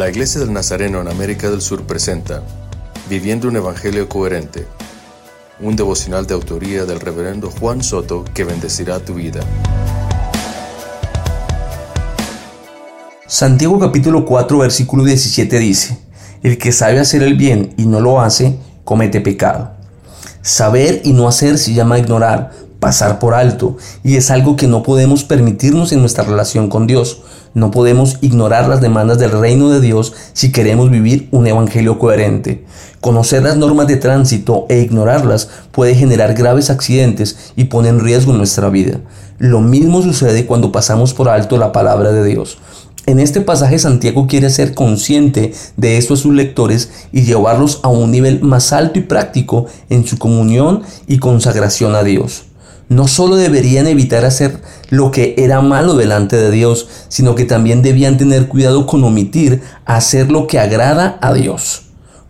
La Iglesia del Nazareno en América del Sur presenta Viviendo un Evangelio Coherente, un devocional de autoría del reverendo Juan Soto que bendecirá tu vida. Santiago capítulo 4 versículo 17 dice, El que sabe hacer el bien y no lo hace, comete pecado. Saber y no hacer se llama ignorar, pasar por alto, y es algo que no podemos permitirnos en nuestra relación con Dios. No podemos ignorar las demandas del reino de Dios si queremos vivir un evangelio coherente. Conocer las normas de tránsito e ignorarlas puede generar graves accidentes y pone en riesgo nuestra vida. Lo mismo sucede cuando pasamos por alto la palabra de Dios. En este pasaje Santiago quiere ser consciente de esto a sus lectores y llevarlos a un nivel más alto y práctico en su comunión y consagración a Dios. No solo deberían evitar hacer lo que era malo delante de Dios, sino que también debían tener cuidado con omitir hacer lo que agrada a Dios.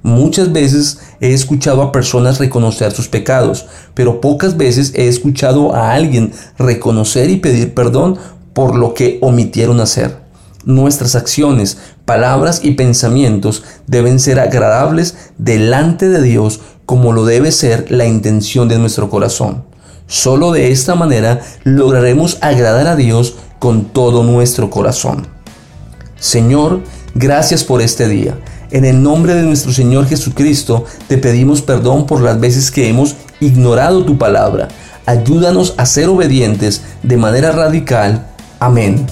Muchas veces he escuchado a personas reconocer sus pecados, pero pocas veces he escuchado a alguien reconocer y pedir perdón por lo que omitieron hacer. Nuestras acciones, palabras y pensamientos deben ser agradables delante de Dios como lo debe ser la intención de nuestro corazón. Solo de esta manera lograremos agradar a Dios con todo nuestro corazón. Señor, gracias por este día. En el nombre de nuestro Señor Jesucristo te pedimos perdón por las veces que hemos ignorado tu palabra. Ayúdanos a ser obedientes de manera radical. Amén.